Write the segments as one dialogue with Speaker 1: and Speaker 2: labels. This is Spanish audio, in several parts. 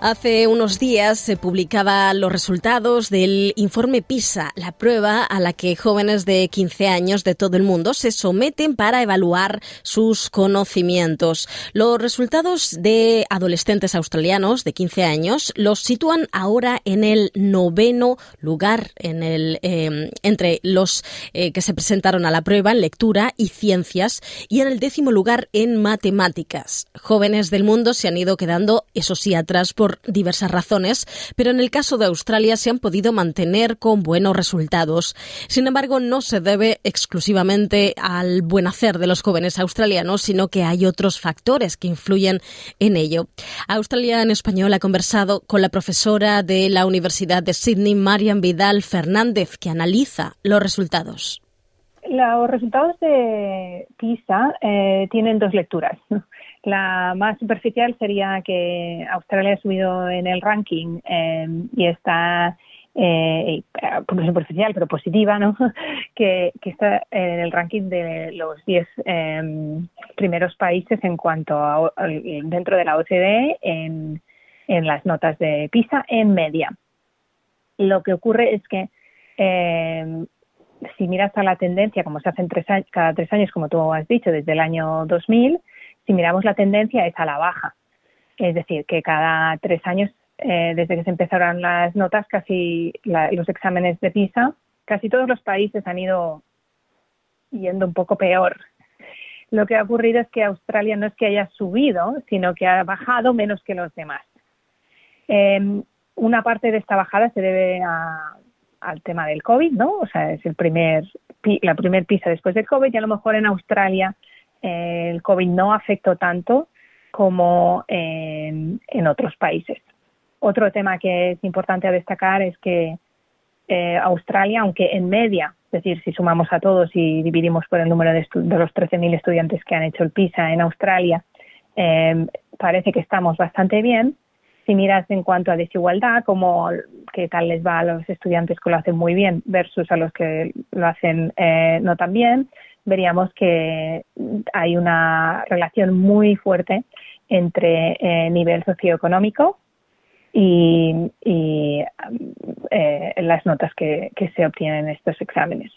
Speaker 1: Hace unos días se publicaban los resultados del informe PISA, la prueba a la que jóvenes de 15 años de todo el mundo se someten para evaluar sus conocimientos. Los resultados de adolescentes australianos de 15 años los sitúan ahora en el noveno lugar em, entre los eh, que se presentaron a la prueba en lectura y ciencias y en el décimo lugar en matemáticas. Jóvenes del mundo se han ido quedando, eso sí, atrás por diversas razones, pero en el caso de Australia se han podido mantener con buenos resultados. Sin embargo, no se debe exclusivamente al buen hacer de los jóvenes australianos, sino que hay otros factores que influyen en ello. Australia en español ha conversado con la profesora de la Universidad de Sydney, Marian Vidal Fernández, que analiza los resultados.
Speaker 2: Los resultados de PISA eh, tienen dos lecturas. La más superficial sería que Australia ha subido en el ranking em, y está, eh, no superficial, pero positiva, ¿no? que, está en el ranking de los 10 em, primeros países en cuanto a dentro de la OCDE en, en las notas de PISA en media. Lo que ocurre es que em, si miras a la tendencia, como se hace tres cada tres años, como tú has dicho, desde el año 2000, si miramos la tendencia es a la baja. Es decir, que cada tres años, eh, desde que se empezaron las notas, casi los exámenes de PISA, casi todos los países han ido yendo un poco peor. Lo que ha ocurrido es que Australia no es que haya subido, sino que ha bajado menos que los demás. Em, una parte de esta bajada se debe al tema del COVID, ¿no? O sea, es el primer, la primer PISA después del COVID y a lo mejor en Australia el COVID no afectó tanto como en, otros países. Otro tema que es importante destacar es que eh, Australia, aunque en media, es decir, si sumamos a todos y dividimos por el número de, los 13.000 estudiantes que han hecho el PISA en Australia, eh, parece que estamos bastante bien. Si miras en cuanto a desigualdad, como qué tal les va a los estudiantes que lo hacen muy bien versus a los que lo hacen eh, no tan bien, veríamos que hay una relación muy fuerte entre eh, nivel socioeconómico y, eh, las notas que, se obtienen en estos exámenes.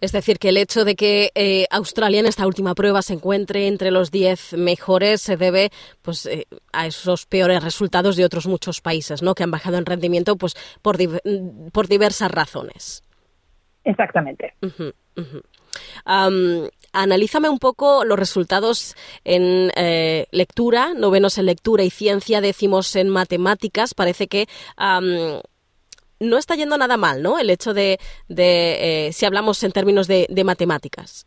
Speaker 1: Es decir, que el hecho de que eh, Australia en esta última prueba se encuentre entre los 10 mejores se debe pues, a esos peores resultados de otros muchos países, ¿no? Que han bajado en rendimiento pues, por, por diversas razones.
Speaker 2: Exactamente.
Speaker 1: analízame un poco los resultados en eh, lectura, novenos en lectura y ciencia, décimos en matemáticas. Parece que no está yendo nada mal, ¿no? El hecho de, eh, si hablamos en términos de, matemáticas.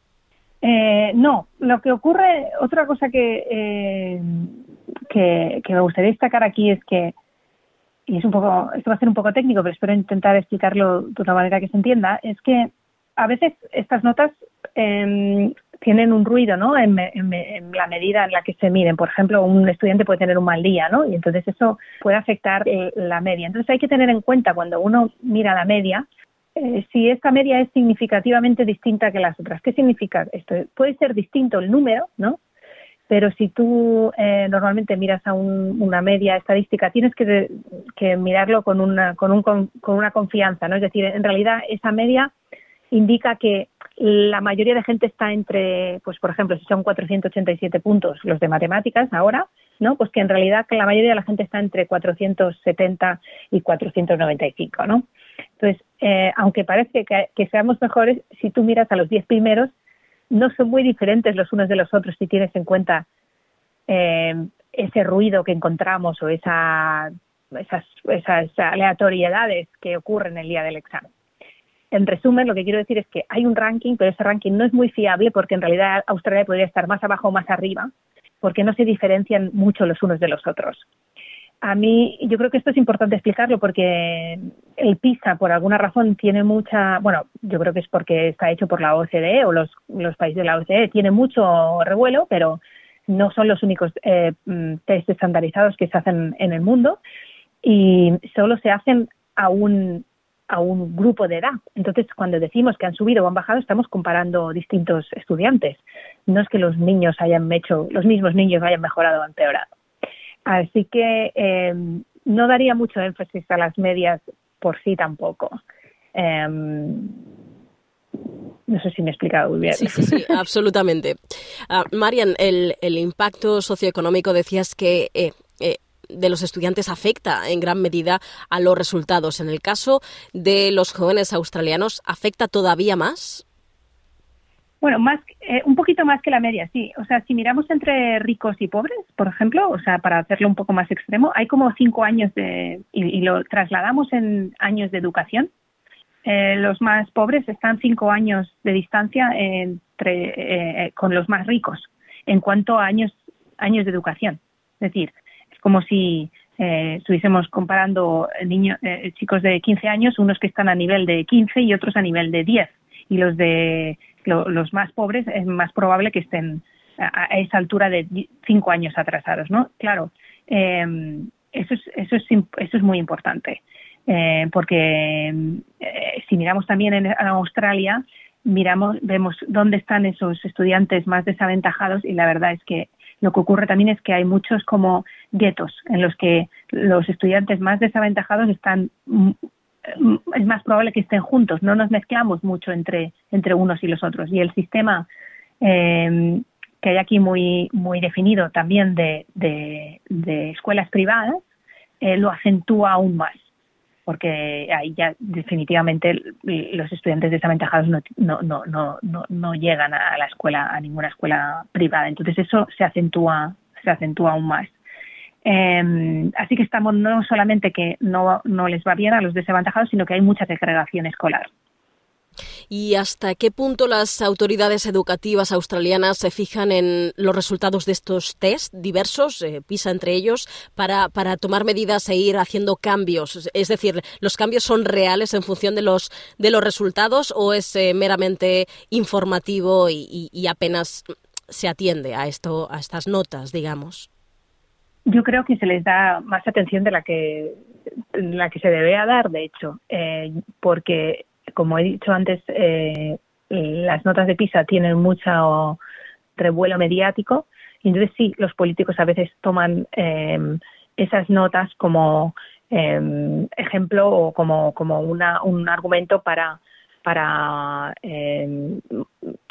Speaker 2: Eh, no, lo que ocurre, otra cosa que, que, que me gustaría destacar aquí es que y es un poco, esto va a ser un poco técnico, pero espero intentar explicarlo de una manera que se entienda, es que a veces estas notas eh, tienen un ruido, ¿no? En, la medida en la que se miden. Por ejemplo, un estudiante puede tener un mal día, ¿no? Y entonces eso puede afectar eh, la media. Entonces hay que tener en cuenta cuando uno mira la media, eh, si esta media es significativamente distinta que las otras. ¿Qué significa esto? Puede ser distinto el número, ¿no? Pero si tú eh, normalmente miras a una media estadística, tienes que, que mirarlo con una, con, un, con una confianza, ¿no? Es decir, en realidad esa media indica que la mayoría de gente está entre, pues por ejemplo, si son 487 puntos los de matemáticas ahora, ¿no? Pues que en realidad la mayoría de la gente está entre 470 y 495, ¿no? Entonces, eh, aunque parece que, seamos mejores, si tú miras a los 10 primeros, no son muy diferentes los unos de los otros si tienes en cuenta eh, ese ruido que encontramos o esa, esas, esas aleatoriedades que ocurren el día del examen. En resumen, lo que quiero decir es que hay un ranking, pero ese ranking no es muy fiable porque en realidad Australia podría estar más abajo o más arriba, porque no se diferencian mucho los unos de los otros. a mí yo creo que esto es importante explicarlo porque el PISA por alguna razón tiene mucha, bueno, yo creo que es porque está hecho por la OCDE o los, países de la OCDE, tiene mucho revuelo, pero no son los únicos eh, mm, test estandarizados que se hacen en el mundo y solo se hacen a un, a un grupo de edad. Entonces, cuando decimos que han subido o han bajado, estamos comparando distintos estudiantes. No es que los niños hayan hecho, los mismos niños hayan mejorado o empeorado. Así que eh, no daría mucho énfasis a las medias por sí tampoco. Em, no sé si me he explicado bien.
Speaker 1: Sí, sí, sí, absolutamente. Uh, Marian, el, el, impacto socioeconómico decías que eh, eh, de los estudiantes afecta en gran medida a los resultados. En el caso de los jóvenes australianos, ¿afecta todavía más?
Speaker 2: Bueno, más, eh, un poquito más que la media, sí. O sea, si miramos entre ricos y pobres, por ejemplo, o sea, para hacerlo un poco más extremo, hay como cinco años de, y, lo trasladamos en años de educación. Eh, los más pobres están cinco años de distancia entre, eh, con los más ricos en cuanto a años, años de educación. Es decir, como si estuviésemos comparando niños, chicos de 15 años, unos que están a nivel de 15 y otros a nivel de 10. Y los de los más pobres es más probable que estén a, esa altura de cinco años atrasados, ¿no? Claro, eh, eso, es, eso, es, eso es muy importante, eh, porque eh, si miramos también en, Australia, miramos, vemos dónde están esos estudiantes más desaventajados y la verdad es que lo que ocurre también es que hay muchos como guetos en los que los estudiantes más desaventajados están es más probable que estén juntos, no nos mezclamos mucho entre, entre unos y los otros. Y el sistema eh, que hay aquí muy, muy definido también de, de, escuelas privadas eh, lo acentúa aún más, porque ahí ya definitivamente los estudiantes desaventajados no, no, no, no, no llegan a la escuela, a ninguna escuela privada. Entonces eso se acentúa, se acentúa aún más. Eh, así que estamos no solamente que no, no les va bien a los desaventajados, sino que hay mucha segregación escolar.
Speaker 1: ¿Y hasta qué punto las autoridades educativas australianas se fijan en los resultados de estos test diversos, eh, PISA entre ellos, para, para, tomar medidas e ir haciendo cambios? Es decir, ¿los cambios son reales en función de los, de los resultados o es eh, meramente informativo y, apenas se atiende a, esto, a estas notas, digamos?
Speaker 2: Yo creo que se les da más atención de la que, la que se debe dar, de hecho, eh, porque, como he dicho antes, eh, las notas de PISA tienen mucho revuelo mediático y entonces sí, los políticos a veces toman em, esas notas como em, ejemplo o como, como una, un argumento para, para em,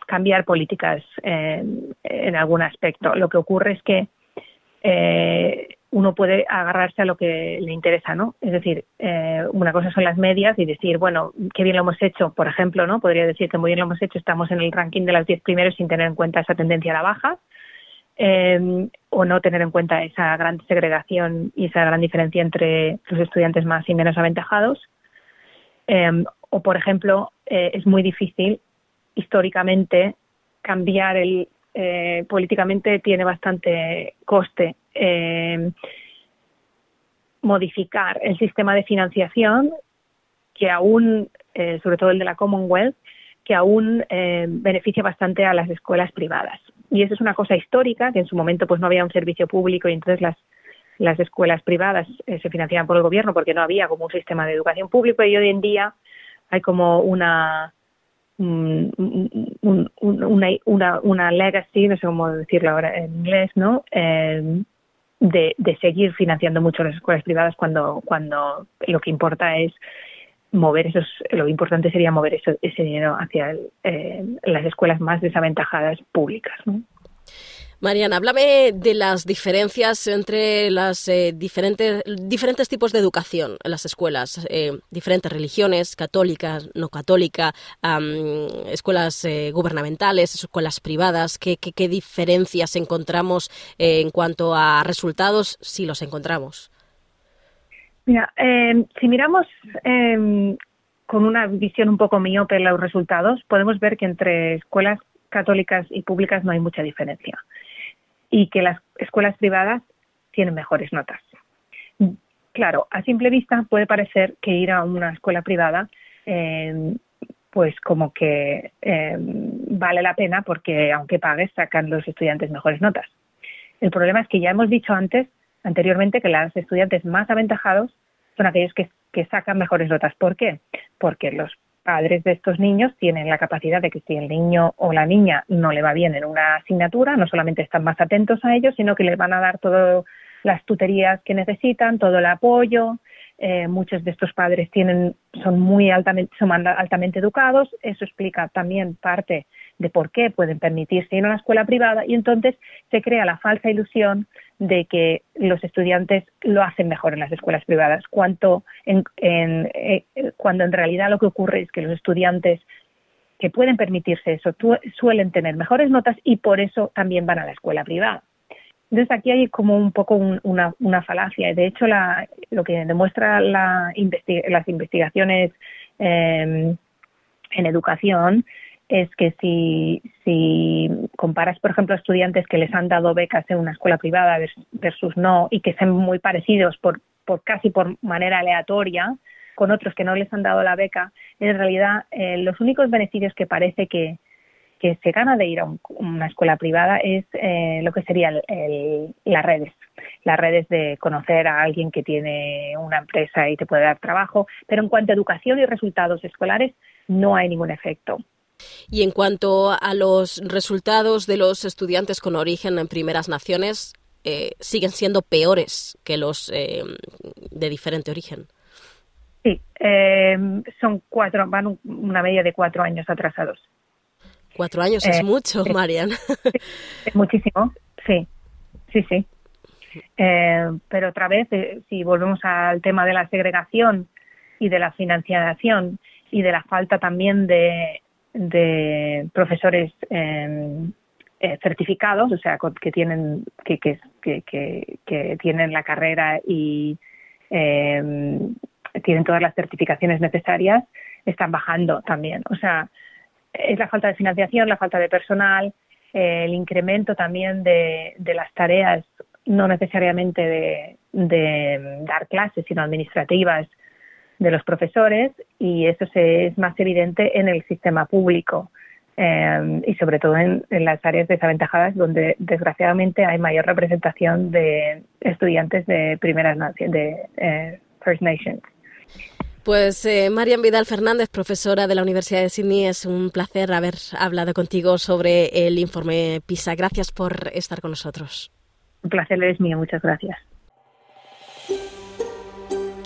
Speaker 2: cambiar políticas en algún aspecto. Lo que ocurre es que eh, uno puede agarrarse a lo que le interesa, ¿no? Es decir, eh, una cosa son las medias y decir, bueno, qué bien lo hemos hecho, por ejemplo, ¿no? Podría decir que muy bien lo hemos hecho, estamos en el ranking de las 10 primeros sin tener en cuenta esa tendencia a la baja, eh, o no tener en cuenta esa gran segregación y esa gran diferencia entre los estudiantes más y menos aventajados. o, por ejemplo, es muy difícil históricamente cambiar el eh, políticamente tiene bastante coste eh, modificar el sistema de financiación que aún, eh, sobre todo el de la Commonwealth, que aún beneficia bastante a las escuelas privadas. Y eso es una cosa histórica, que en su momento pues no había un servicio público y entonces las, las escuelas privadas se financiaban por el gobierno porque no había como un sistema de educación público y hoy en día hay como una una, una, una legacy, no sé cómo decirlo ahora en inglés, ¿no? Eh, de, de, seguir financiando mucho las escuelas privadas cuando, cuando lo que importa es mover esos, lo importante sería mover eso, ese dinero hacia eh, las escuelas más desaventajadas públicas, ¿no?
Speaker 1: Mariana, háblame de las diferencias entre las eh, diferentes, diferentes tipos de educación en las escuelas, eh, diferentes religiones, católicas, no católica, escuelas eh, gubernamentales, escuelas privadas. ¿Qué, qué, diferencias encontramos en cuanto a resultados, si los encontramos?
Speaker 2: Mira, em, si miramos em, con una visión un poco miope los resultados, podemos ver que entre escuelas católicas y públicas no hay mucha diferencia y que las escuelas privadas tienen mejores notas. claro, a simple vista puede parecer que ir a una escuela privada eh, pues como que eh, vale la pena porque aunque pagues sacan los estudiantes mejores notas. El problema es que ya hemos dicho antes, anteriormente, que los estudiantes más aventajados son aquellos que, que sacan mejores notas. ¿Por qué? Porque los padres de estos niños tienen la capacidad de que si el niño o la niña no le va bien en una asignatura, no solamente están más atentos a ellos, sino que les van a dar todas las tuterías que necesitan, todo el apoyo, eh, muchos de estos padres tienen, son muy altamente, altamente educados. Eso explica también parte de por qué pueden permitirse ir a una escuela privada y entonces se crea la falsa ilusión de que los estudiantes lo hacen mejor en las escuelas privadas, cuanto en, eh, cuando en realidad lo que ocurre es que los estudiantes que pueden permitirse eso suelen tener mejores notas y por eso también van a la escuela privada. Entonces aquí hay como un poco una, una, falacia. De hecho, la, lo que demuestra la las investigaciones em, en educación es que si, si comparas, por ejemplo, estudiantes que les han dado becas en una escuela privada versus no y que sean muy parecidos por, por casi por manera aleatoria con otros que no les han dado la beca, en realidad eh, los únicos beneficios que parece que, se gana de ir a una escuela privada es eh, lo que serían las redes. Las redes de conocer a alguien que tiene una empresa y te puede dar trabajo, pero en cuanto a educación y resultados escolares no hay ningún efecto.
Speaker 1: Y en cuanto a los resultados de los estudiantes con origen en primeras naciones, eh, siguen siendo peores que los eh, de diferente origen.
Speaker 2: Sí, son cuatro, van una media de cuatro años atrasados.
Speaker 1: Cuatro años es eh, mucho, Marian.
Speaker 2: Es muchísimo, sí, sí, sí. Pero otra vez, si volvemos al tema de la segregación y de la financiación y de la falta también de, de profesores em, certificados, o sea, que tienen que, que, tienen la carrera y em, tienen todas las certificaciones necesarias, están bajando también. O sea, es la falta de financiación, la falta de personal, eh, el incremento también de, las tareas, no necesariamente de, dar clases, sino administrativas de los profesores, y eso se, es más evidente en el sistema público. Eh, y sobre todo en, las áreas desaventajadas donde desgraciadamente hay mayor representación de estudiantes de primeras de eh, First Nations.
Speaker 1: Pues eh, Marian Vidal Fernández, profesora de la Universidad de Sydney, es un placer haber hablado contigo sobre el informe PISA. Gracias por estar con nosotros.
Speaker 2: Un placer es mío, muchas gracias.